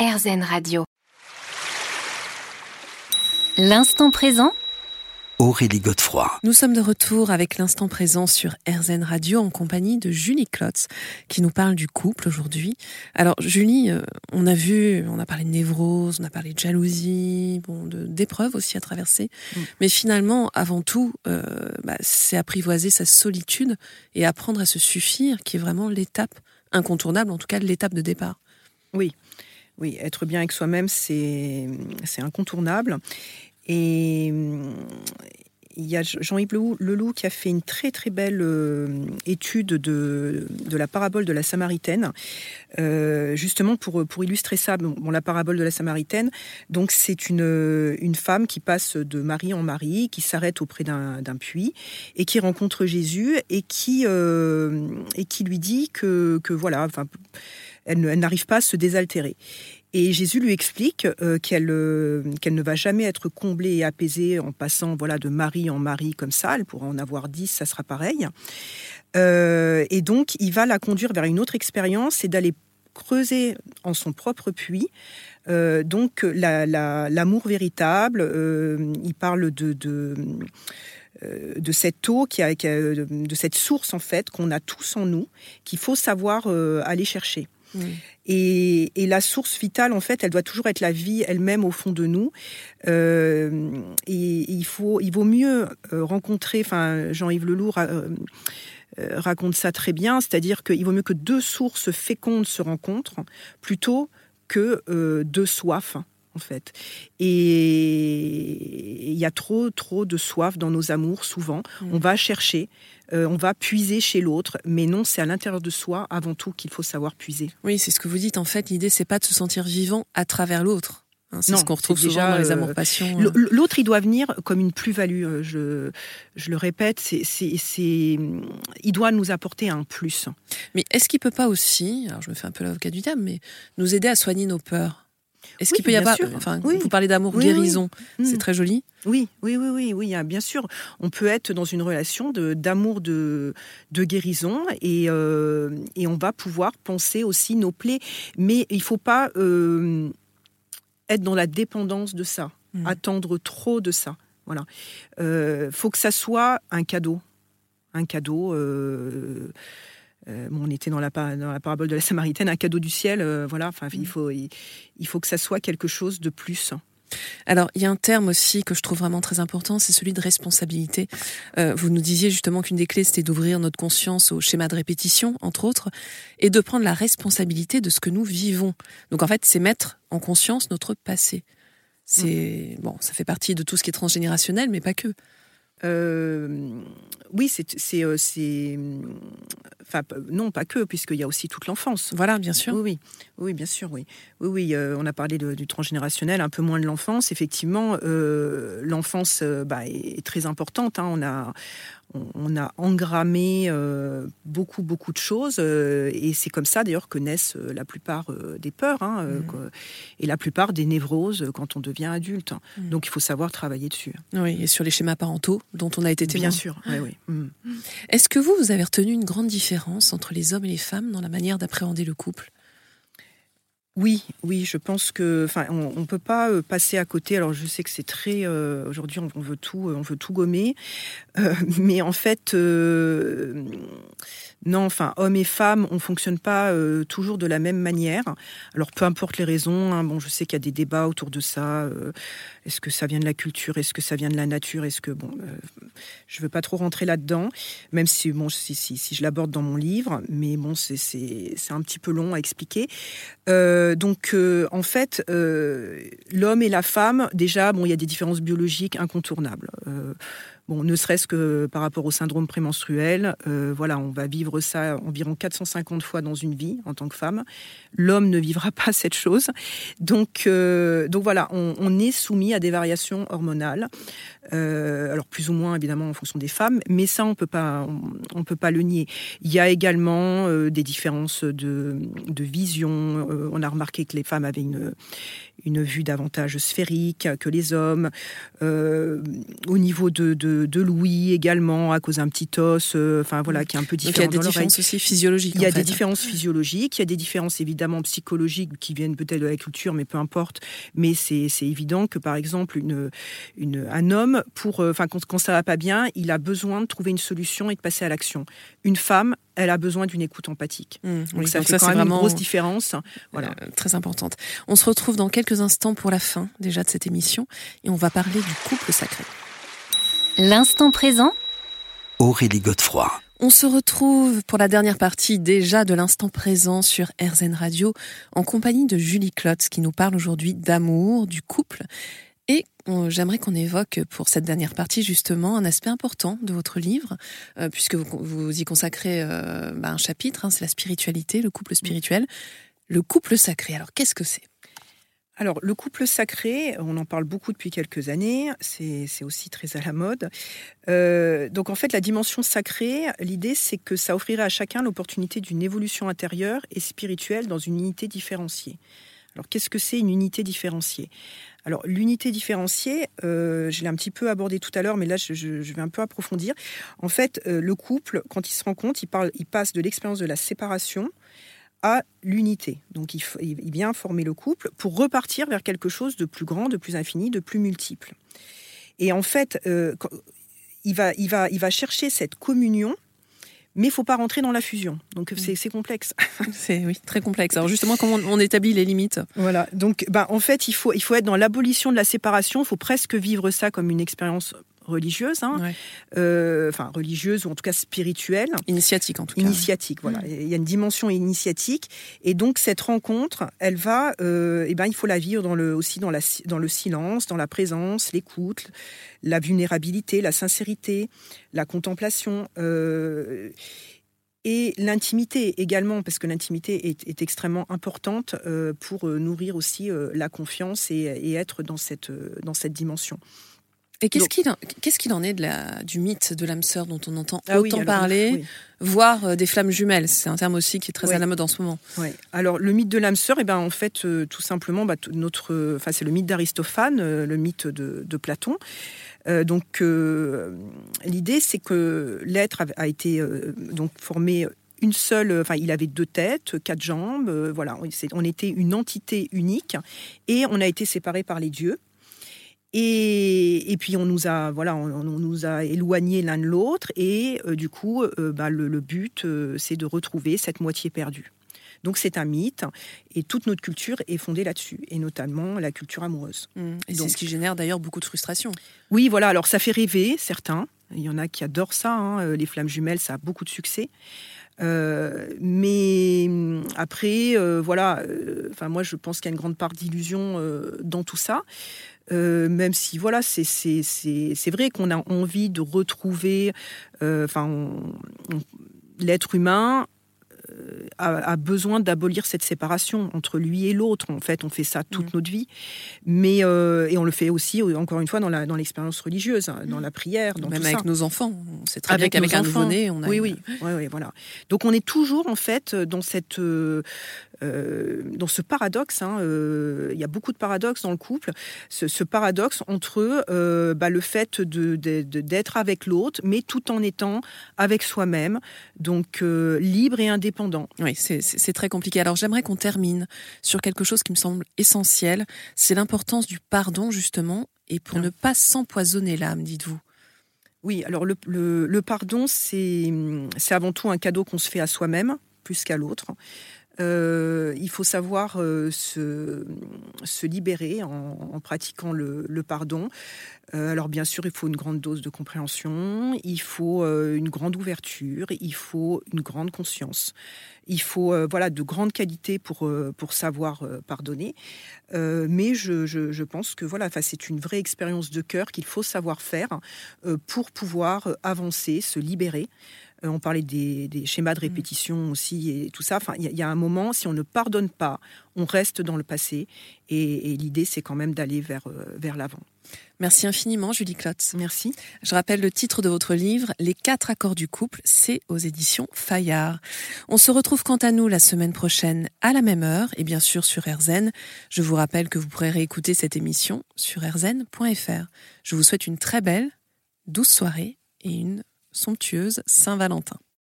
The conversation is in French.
RZN Radio. L'instant présent Aurélie Godefroy. Nous sommes de retour avec l'instant présent sur RZN Radio en compagnie de Julie Klotz qui nous parle du couple aujourd'hui. Alors Julie, euh, on a vu, on a parlé de névrose, on a parlé de jalousie, bon, d'épreuves aussi à traverser. Mm. Mais finalement, avant tout, euh, bah, c'est apprivoiser sa solitude et apprendre à se suffire qui est vraiment l'étape incontournable, en tout cas l'étape de départ. Oui. Oui, être bien avec soi-même, c'est incontournable. Et il y a Jean-Yves Leloup qui a fait une très très belle euh, étude de, de, la parabole de la Samaritaine, euh, justement pour, pour illustrer ça. Bon, la parabole de la Samaritaine, donc c'est une, une femme qui passe de mari en mari, qui s'arrête auprès d'un puits et qui rencontre Jésus et qui, euh, et qui lui dit que, que voilà, elle, n'arrive pas à se désaltérer. Et Jésus lui explique euh, qu'elle euh, qu'elle ne va jamais être comblée et apaisée en passant voilà de mari en mari comme ça. Elle pourra en avoir dix, ça sera pareil. Euh, et donc, il va la conduire vers une autre expérience, c'est d'aller creuser en son propre puits. donc, l'amour véritable. il parle de, de de cette eau, qui a, de cette source en fait qu'on a tous en nous, qu'il faut savoir aller chercher. Et, la source vitale, en fait, elle doit toujours être la vie elle-même au fond de nous. Euh, et, il, faut, il vaut mieux euh, rencontrer, enfin, Jean-Yves Leloup euh, raconte ça très bien, c'est-à-dire qu'il vaut mieux que deux sources fécondes se rencontrent plutôt que deux soifs en fait. Et il y a trop, trop de soif dans nos amours, souvent. Mm. On va chercher, euh, on va puiser chez l'autre, mais non, c'est à l'intérieur de soi, avant tout, qu'il faut savoir puiser. Oui, c'est ce que vous dites. En fait, l'idée, c'est pas de se sentir vivant à travers l'autre. Hein, c'est ce qu'on retrouve souvent dans les euh, amours passions. Hein. L'autre, il doit venir comme une plus-value. Euh, je, je le répète, c'est, il doit nous apporter un plus. Mais est-ce qu'il peut pas aussi, alors je me fais un peu l'avocat du diable, mais nous aider à soigner nos peurs? Est-ce qu'il peut y avoir, enfin, vous parlez d'amour guérison, c'est mm. très joli. Oui, oui, oui, oui, oui, bien sûr. On peut être dans une relation d'amour de, de, guérison et, euh, et on va pouvoir penser aussi nos plaies, mais il faut pas euh, être dans la dépendance de ça, mm. attendre trop de ça. Voilà, euh, faut que ça soit un cadeau, un cadeau. Euh, on était dans la, dans la, parabole de la Samaritaine, un cadeau du ciel. Euh, voilà, enfin, il, mm. faut, il, faut que ça soit quelque chose de plus. Alors, il y a un terme aussi que je trouve vraiment très important, c'est celui de responsabilité. Euh, vous nous disiez justement qu'une des clés, c'était d'ouvrir notre conscience au schéma de répétition, entre autres, et de prendre la responsabilité de ce que nous vivons. Donc, en fait, c'est mettre en conscience notre passé. C'est mm. bon, ça fait partie de tout ce qui est transgénérationnel, mais pas que. Oui, c'est Enfin, non, pas que, puisqu'il y a aussi toute l'enfance. Voilà, bien sûr. Oui, oui, bien sûr, oui. Oui, oui, euh, on a parlé du transgénérationnel, un peu moins de l'enfance. Effectivement, euh, l'enfance euh, bah, est, très importante. Hein. On a, on a engrammé euh, beaucoup, beaucoup de choses. Euh, et c'est comme ça, d'ailleurs, que naissent euh, la plupart des peurs hein, mmh. et la plupart des névroses quand on devient adulte. Mmh. Donc, il faut savoir travailler dessus. Oui, et sur les schémas parentaux dont on a été témoin. Bien sûr, oui, oui. Mmh. Est-ce que vous, vous avez retenu une grande différence entre les hommes et les femmes dans la manière d'appréhender le couple? Oui, oui, je pense que, on, ne peut pas euh, passer à côté. Alors, je sais que c'est très, euh, aujourd'hui, on, veut tout, on veut tout gommer, euh, mais en fait, non, enfin, hommes et femmes, on fonctionne pas toujours de la même manière. Alors, peu importe les raisons. Hein, bon, je sais qu'il y a des débats autour de ça. Est-ce que ça vient de la culture Est-ce que ça vient de la nature Est-ce que bon, je veux pas trop rentrer là-dedans, même si bon, si, je l'aborde dans mon livre, mais bon, c'est un petit peu long à expliquer. Euh, donc, euh, en fait, euh, l'homme et la femme, déjà, bon, il y a des différences biologiques incontournables. Ne serait-ce que par rapport au syndrome prémenstruel, voilà, on va vivre ça environ 450 fois dans une vie en tant que femme. L'homme ne vivra pas cette chose. Donc, donc voilà, on, est soumis à des variations hormonales. alors plus ou moins évidemment en fonction des femmes, mais ça on peut peut pas le nier. Il y a également des différences de, de vision euh, on a remarqué que les femmes avaient une, une vue davantage sphérique que les hommes. Euh, au niveau de, de, de l'ouïe également, à cause d'un petit os, euh, enfin voilà, qui est un peu différent. Donc il y a des différences aussi physiologiques. Il y a en des différences physiologiques, il y a des différences évidemment psychologiques qui viennent peut-être de la culture, mais peu importe. Mais c'est évident que par exemple, une, une, un homme, pour, euh, enfin quand, quand ça va pas bien, il a besoin de trouver une solution et de passer à l'action. Une femme, elle a besoin d'une écoute empathique. Mmh, Donc oui, ça donc fait ça, quand même vraiment une grosse différence. Voilà. Très importante. On se retrouve dans quelques instants pour la fin déjà de cette émission et on va parler du couple sacré. L'instant présent Aurélie Godefroy. On se retrouve pour la dernière partie déjà de l'instant présent sur RZN Radio en compagnie de Julie Klotz qui nous parle aujourd'hui d'amour, du couple. Et j'aimerais qu'on évoque pour cette dernière partie justement un aspect important de votre livre, euh, puisque vous, vous y consacrez euh, bah, un chapitre, hein, c'est la spiritualité, le couple spirituel. Le couple sacré, alors qu'est-ce que c'est? Alors, le couple sacré, on en parle beaucoup depuis quelques années, c'est aussi très à la mode. Euh, donc, en fait, la dimension sacrée, l'idée, c'est que ça offrirait à chacun l'opportunité d'une évolution intérieure et spirituelle dans une unité différenciée. Alors, qu'est-ce que c'est une unité différenciée? Alors, l'unité différenciée, euh, je l'ai un petit peu abordé tout à l'heure, mais là, je, vais un peu approfondir. En fait, euh, le couple, quand il se rencontre, il, il passe de l'expérience de la séparation à l'unité. Donc il, il vient former le couple pour repartir vers quelque chose de plus grand, de plus infini, de plus multiple. Et en fait, euh, il, va, il, va, il va chercher cette communion, mais il faut pas rentrer dans la fusion. Donc c'est c'est complexe. C'est oui, très complexe. Alors justement, comment on, on établit les limites? Voilà. Donc ben, en fait, il faut, il faut être dans l'abolition de la séparation. Il faut presque vivre ça comme une expérience religieuse, hein. Ouais. Euh, enfin religieuse ou en tout cas spirituelle. Initiatique en tout cas. Initiatique, voilà. Il y a une dimension initiatique, et donc cette rencontre, elle va, euh, eh ben, il faut la vivre dans le, aussi dans, la, dans le silence, dans la présence, l'écoute, la vulnérabilité, la sincérité, la contemplation. euh, et l'intimité également, parce que l'intimité est, est extrêmement importante pour nourrir aussi la confiance et, et être dans cette, dans cette dimension. Et qu'est-ce qu'il en, est de la, du mythe de l'âme sœur dont on entend Ah oui, autant alors, parler, oui. voire euh, des flammes jumelles? C'est un terme aussi qui est très Oui. à la mode en ce moment. Alors le mythe de l'âme sœur, eh ben en fait euh, tout simplement bah, notre, enfin c'est le mythe d'Aristophane, euh, le mythe de, de Platon. Donc l'idée c'est que l'être a, a été donc formé une seule, enfin il avait deux têtes, quatre jambes, voilà, on- on était une entité unique et on a été séparés par les dieux. Et, et puis on nous a voilà on, on nous a éloignés l'un de l'autre et euh, du coup euh, bah, le, le but euh, c'est de retrouver cette moitié perdue. Donc c'est un mythe et toute notre culture est fondée là-dessus et notamment la culture amoureuse. Et c'est ce qui génère d'ailleurs beaucoup de frustration. Oui, voilà, alors ça fait rêver certains. Il y en a qui adorent ça, hein, les flammes jumelles, ça a beaucoup de succès. Euh, mais hum, après, euh, voilà, euh, enfin moi je pense qu'il y a une grande part d'illusion dans tout ça. Euh, même si voilà, c'est vrai qu'on a envie de retrouver, euh, enfin, l'être humain euh, a, a besoin d'abolir cette séparation entre lui et l'autre. En fait, on fait ça toute Mm. notre vie, mais et on le fait aussi encore une fois dans l'expérience religieuse, hein, dans la prière, dans Même tout avec ça. nos enfants. Sait très Avec bien qu'avec un nouveau-né, on a. Oui, une- oui, oui, oui, voilà. Donc on est toujours en fait dans cette, euh, euh, dans ce paradoxe. hein, euh, Il y a beaucoup de paradoxes dans le couple. Ce, ce paradoxe entre euh, bah, le fait de- de- de- d'être avec l'autre, mais tout en étant avec soi-même, donc euh, libre et indépendant. Oui, c'est- c'est c'est très compliqué. Alors j'aimerais qu'on termine sur quelque chose qui me semble essentiel. C'est l'importance du pardon, justement, et pour Ah. ne pas s'empoisonner l'âme, dites-vous. Oui, alors le, pardon, c'est avant tout un cadeau qu'on se fait à soi-même, plus qu'à l'autre. Euh, il faut savoir euh, se, libérer en, pratiquant le, pardon. Euh, alors bien sûr, il faut une grande dose de compréhension, il faut une grande ouverture, il faut une grande conscience. Il faut voilà de grandes qualités pour pour savoir pardonner. Mais je, pense que voilà, c'est une vraie expérience de cœur qu'il faut savoir faire pour pouvoir avancer, se libérer. Euh, on parlait des, des schémas de répétition aussi et tout ça. Enfin, il y, a- il y a un moment, si on ne pardonne pas, on reste dans le passé. Et, et l'idée, c'est quand même d'aller vers, euh, vers l'avant. Merci infiniment, Julie Klotz. Merci. Je rappelle le titre de votre livre, Les quatre accords du couple, c'est aux éditions Fayard. On se retrouve quant à nous la semaine prochaine à la même heure et bien sûr sur RZN. Je vous rappelle que vous pourrez réécouter cette émission sur rzn.fr. Je vous souhaite une très belle douce soirée et une somptueuse Saint-Valentin.